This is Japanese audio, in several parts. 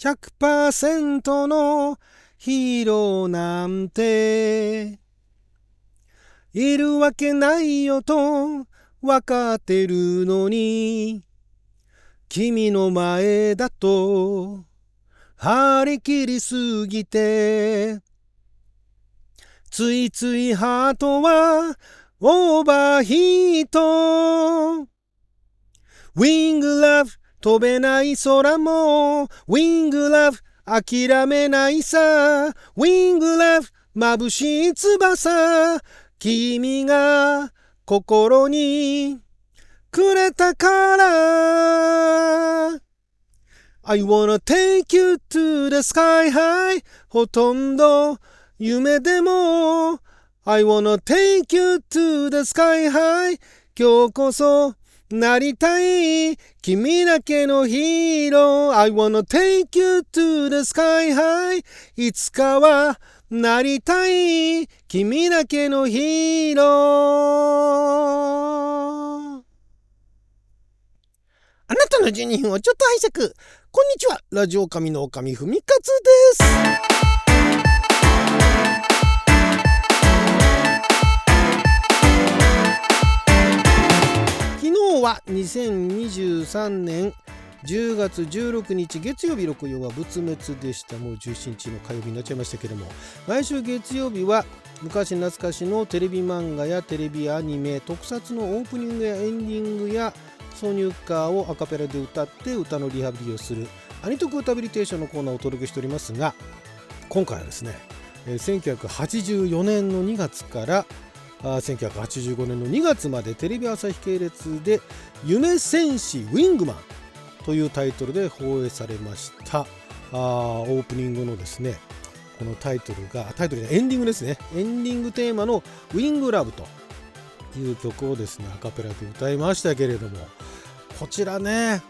100%のヒーローなんて。いるわけないよとわかってるのに。君の前だと張り切りすぎて。ついついハートはオーバーヒート。ウィングラブ飛べない空もウィングラブ諦めないさウィングラブ眩しい翼君が心にくれたから I wanna take you to the sky high ほとんど夢でも I wanna take you to the sky high 今日こそなりたい君だけのヒーロー。I wanna take you to the sky high いつかはなりたい君だけのヒーロー。あなたの12分をちょっと拝借。こんにちは。ラジオ神の神ふみかつです。は2023年10月16日月曜日6曜は仏滅でした。もう17日の火曜日になっちゃいましたけども。毎週月曜日は昔懐かしのテレビ漫画やテレビアニメ特撮のオープニングやエンディングや挿入歌をアカペラで歌って歌のリハビリをするアニトク歌ビリテーションのコーナーをお届けしておりますが今回はですね1984年の2月から1985年の2月までテレビ朝日系列で「夢戦士ウィングマン」というタイトルで放映されました。あオープニングのですねこのタイトルがタイトルでエンディングですね。エンディングテーマの「ウィングラブ」という曲をですねアカペラで歌いましたけれどもこちらね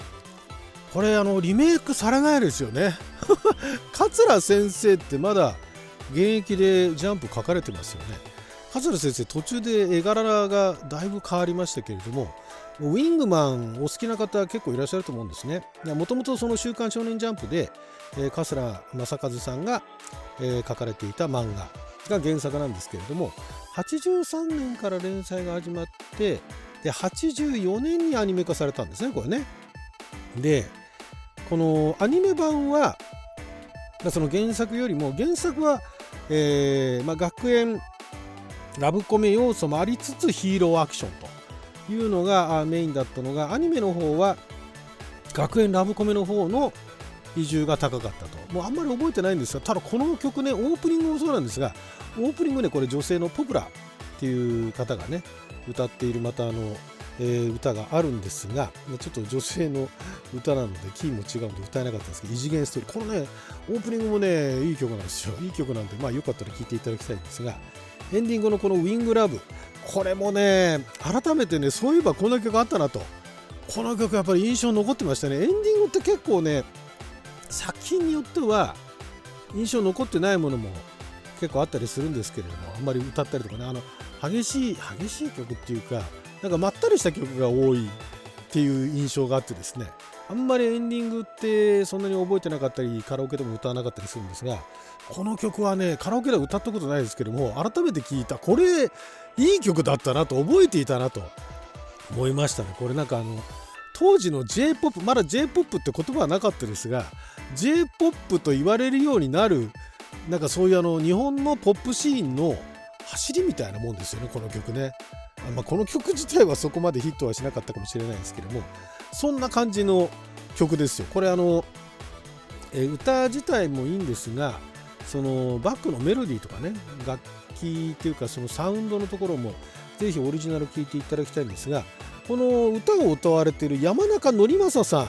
これあのリメイクされないですよね。桂先生ってまだ現役でジャンプ書かれてますよね。桂先生途中で絵柄がだいぶ変わりましたけれどもウィングマンお好きな方結構いらっしゃると思うんですね。もともとその「週刊少年ジャンプで」えー、桂正和さんが、えー、書かれていた漫画が原作なんですけれども83年から連載が始まってで84年にアニメ化されたんですねこれね。でこのアニメ版はその原作よりも原作は、えーまあ、学園ラブコメ要素もありつつヒーローアクションというのがメインだったのがアニメの方は学園ラブコメの方の比重が高かったともうあんまり覚えてないんですがただこの曲ねオープニングもそうなんですがオープニングねこれ女性のポプラっていう方がね歌っているまたあの、えー、歌があるんですがちょっと女性の歌なのでキーも違うので歌えなかったんですけど異次元ストーリーこのねオープニングもねいい曲なんですよ。いい曲なんでまあよかったら聴いていただきたいんですがエンディングのこのウィングラブ。これもね改めてねそういえばこんな曲あったなと。この曲やっぱり印象残ってましたね。エンディングって結構ね作品によっては印象残ってないものも結構あったりするんですけれどもあんまり歌ったりとかね。あの激しい激しい曲っていうかなんかまったりした曲が多いっていう印象があってですね。あんまりエンディングってそんなに覚えてなかったりカラオケでも歌わなかったりするんですがこの曲はねカラオケでは歌ったことないですけども改めて聞いたこれいい曲だったなと覚えていたなと思いましたね。これなんかあの当時の J-POP まだ J-POP って言葉はなかったですが J-POP と言われるようになるなんかそういうあの日本のポップシーンの走りみたいなもんですよねこの曲ね、まあ、この曲自体はそこまでヒットはしなかったかもしれないですけどもそんな感じの曲ですよ。これあの、え歌自体もいいんですがそのバックのメロディーとかね楽器っていうかそのサウンドのところもぜひオリジナル聴いていただきたいんですがこの歌を歌われている山中則正さん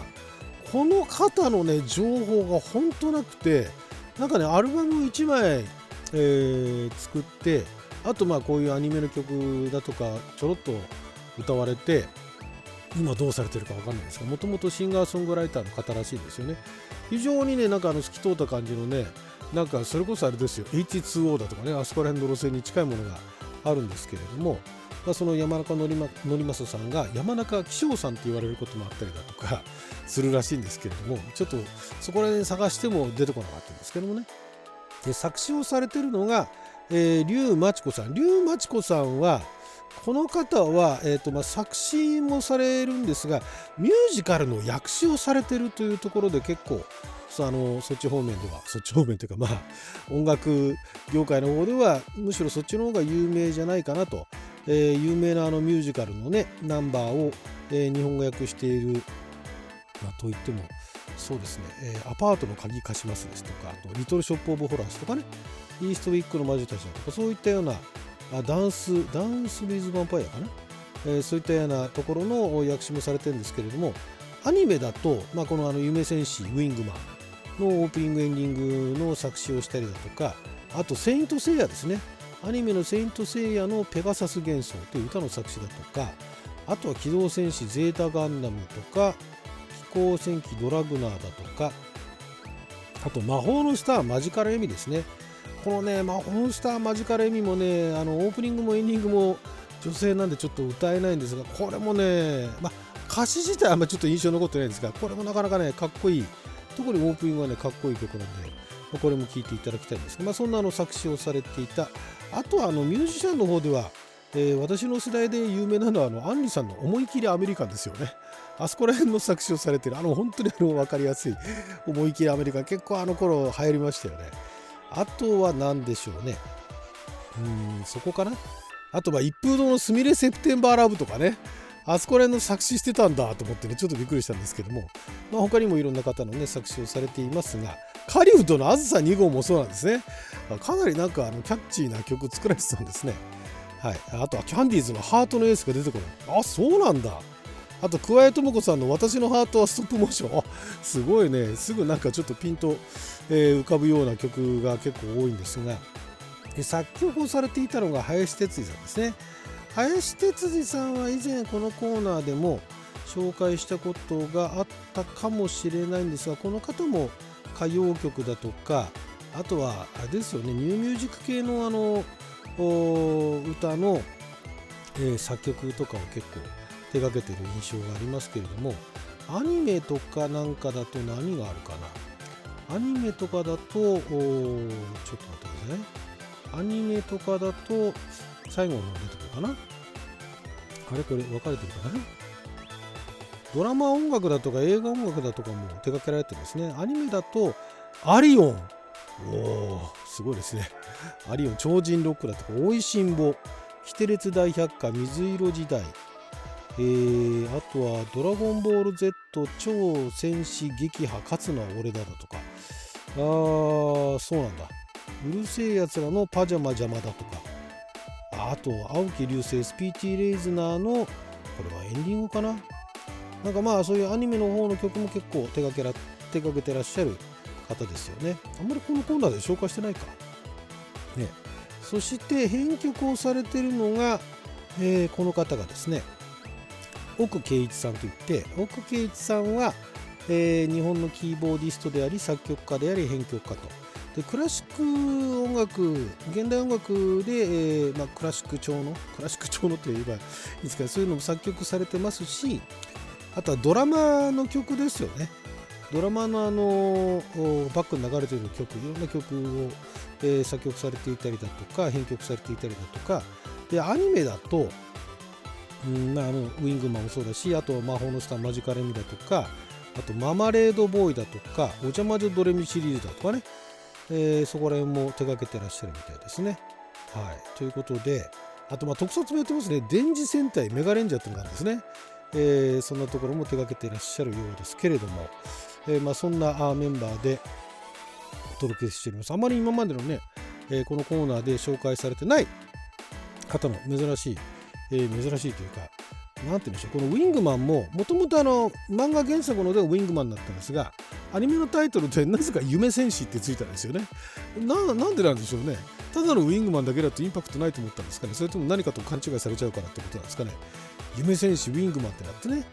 この方のね情報が本当なくてなんかねアルバム1枚、えー、作ってあとまあこういうアニメの曲だとかちょろっと歌われて今どうされてるか分かんないですがもともとシンガーソングライターの方らしいですよね。非常にねなんかあの透き通った感じのねなんかそれこそあれですよ。H2O だとかねあそこら辺の路線に近いものがあるんですけれどもまあ、その山中則正さんが山中気象さんと言われることもあったりだとかするらしいんですけれどもちょっとそこら辺探しても出てこなかったんですけどもね。で作詞をされてるのが、えー、竜真知子さん。竜真知子さんはこの方は、えーとまあ、作詞もされるんですがミュージカルの訳詞をされてるというところで結構あのそっち方面ではそっち方面というかまあ音楽業界の方ではむしろそっちの方が有名じゃないかなと、えー、有名なあのミュージカルのねナンバーを、えー、日本語訳している、まあ、といってもそうですね、えー、アパートの鍵貸しますですとかあとリトルショップオブホラーズとかね。イーストウィックの魔女たちだとかそういったようなあダンスダンス・ウィズ・ヴァンパイアかな、えー、そういったようなところの訳詞もされてるんですけれどもアニメだと、まあ、このあの夢戦士ウィングマンのオープニングエンディングの作詞をしたりだとかあとセイント・セイヤですね。アニメのセイント・セイヤのペガサス幻想という歌の作詞だとかあとは機動戦士ゼータ・ガンダムとか飛行戦機ドラグナーだとかあと魔法のスターマジカルエミですね。このね、まあ、ホンスターマジカルエミもね、あのオープニングもエンディングも女性なんでちょっと歌えないんですが、これもね、まあ、歌詞自体はあんまちょっと印象残ってないんですが、これもなかなかね、かっこいい。特にオープニングはね、かっこいい曲なんで、まあ、これも聴いていただきたいんですが、まあ、そんなあの作詞をされていた。あとはあのミュージシャンの方では、えー、私の世代で有名なのはあのアンリさんの思い切りアメリカンですよね。あそこら辺の作詞をされてる、あの本当にあの分かりやすい思い切りアメリカン、結構あの頃流行りましたよね。あとは何でしょうね。うん、そこかな。あとは一風堂のすみれセプテンバーラブとかね。あそこら辺の作詞してたんだと思ってね、ちょっとびっくりしたんですけども、まあ、他にもいろんな方のね、作詞をされていますが、カリウッドのあずさ2号もそうなんですね。かなりなんかあのキャッチーな曲作られてたんですね。はい。あとはキャンディーズのハートのエースが出てくる。あ、そうなんだ。あと、桑江智子さんの私のハートはストップモーション。すごいね。すぐなんかちょっとピンと、えー、浮かぶような曲が結構多いんですが、作曲をされていたのが林哲司さんですね。林哲司さんは以前このコーナーでも紹介したことがあったかもしれないんですが、この方も歌謡曲だとか、あとは、あれですよね、ニューミュージック系のあの、歌の、えー、作曲とかを結構手がけてる印象がありますけれどもアニメとかなんかだと何があるかな？アニメとかだとちょっと待ってくださいね。アニメとかだと最後の出てくるかな？あれ？これ分かれてるかな？ドラマ音楽だとか映画音楽だとかも手掛けられてですね。アニメだとアリオン。おおすごいですね。アリオン超人ロックだとかおいしんぼ。キテレツ大百科水色時代。えー、あとは「ドラゴンボール Z 超戦士撃破勝つのは俺だ」だとか。あーそうなんだ。うるせえやつらのパジャマ邪魔だとか。あと青木流星スピーティーレイズナーのこれはエンディングかな。なんかまあそういうアニメの方の曲も結構手掛けら手掛けてらっしゃる方ですよね。あんまりこのコーナーで紹介してないか。ね。そして編曲をされてるのが、えー、この方がですね。奥圭一さんといって奥圭一さんは、えー、日本のキーボーディストであり作曲家であり編曲家と。でクラシック音楽現代音楽で、えー、まあ、クラシック調のクラシック調のと言えばいいですかそういうのも作曲されてますしあとはドラマの曲ですよね。ドラマのあのバックに流れている曲いろんな曲を、えー、作曲されていたりだとか編曲されていたりだとか。でアニメだとうんあのウィングマンもそうだしあと魔法のスターマジカルミだとかあとママレードボーイだとかお邪魔女ドレミシリーズだとかね、えー、そこら辺も手掛けてらっしゃるみたいですね。はい、ということであとまあ特撮もやってますね電磁戦隊メガレンジャーっていうのがあるんですね。えー、そんなところも手掛けていらっしゃるようですけれども、えー、まあそんなメンバーでお届けしております。あまり今までのね、えー、このコーナーで紹介されてない方の珍しいえー、珍しいというか、なんて言うんでしょう、このウィングマンも、もともとあの、漫画原作のではウィングマンだったんですが、アニメのタイトルでなぜか夢戦士ってついたんですよね。な、なんでなんでしょうね。ただのウィングマンだけだとインパクトないと思ったんですかね。それとも何かと勘違いされちゃうからってことなんですかね。夢戦士ウィングマンってなってね。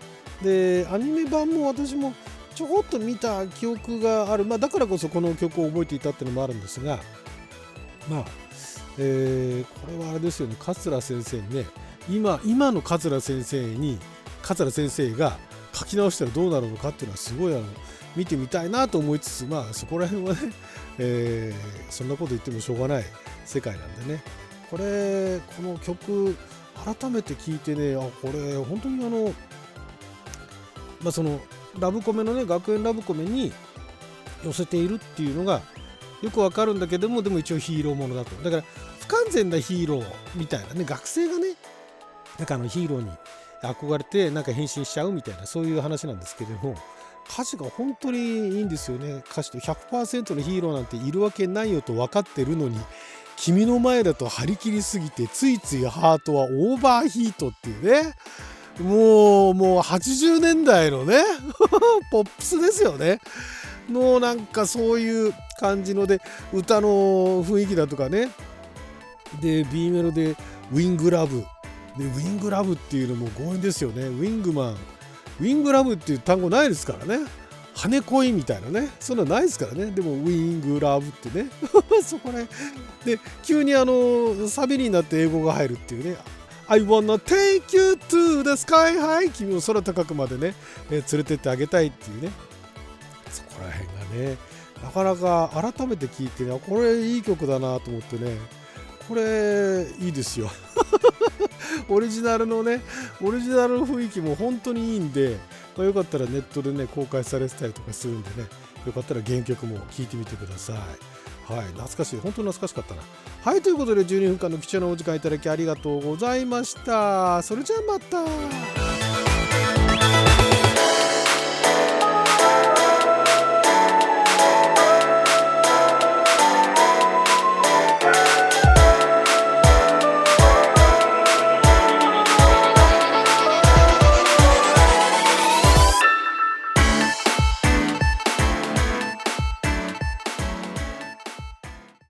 で、アニメ版も私もちょこっと見た記憶がある。まあ、だからこそこの曲を覚えていたっていうのもあるんですが、まあ、えー、これはあれですよね、桂先生にね、今今の桂先生に桂先生が書き直したらどうなるのかっていうのはすごいあの見てみたいなと思いつつまあそこら辺はね、えー、そんなこと言ってもしょうがない世界なんでね。これこの曲改めて聞いてねあこれ本当にあのまあそのラブコメのね学園ラブコメに寄せているっていうのがよくわかるんだけどもでも一応ヒーローものだと。だから不完全なヒーローみたいなね学生がねなんかあのヒーローに憧れてなんか変身しちゃうみたいなそういう話なんですけれども歌詞が本当にいいんですよね。歌詞と100%のヒーローなんているわけないよと分かってるのに君の前だと張り切りすぎてついついハートはオーバーヒートっていうね。もうもう80年代のね ポップスですよね。のなんかそういう感じので歌の雰囲気だとかね。で B メロでウィングラブでウィングラブっていうのも強引ですよね。ウィングマン。ウィングラブっていう単語ないですからね。羽恋みたいなね。そんなないですからね。でもウィングラブってね。そこらで急にあのサビになって英語が入るっていうね。I wanna take you to the sky. high 君を空高くまでね、え連れてってあげたいっていうね。そこら辺がね。なかなか改めて聞いてねこれいい曲だなと思ってね。これいいですよ。オリジナルのねオリジナルの雰囲気も本当にいいんで、まあ、よかったらネットでね公開されてたりとかするんでねよかったら原曲も聴いてみてください。はい懐かしい。本当に懐かしかったな。はいということで12分間の貴重なお時間いただきありがとうございました。それじゃあまた。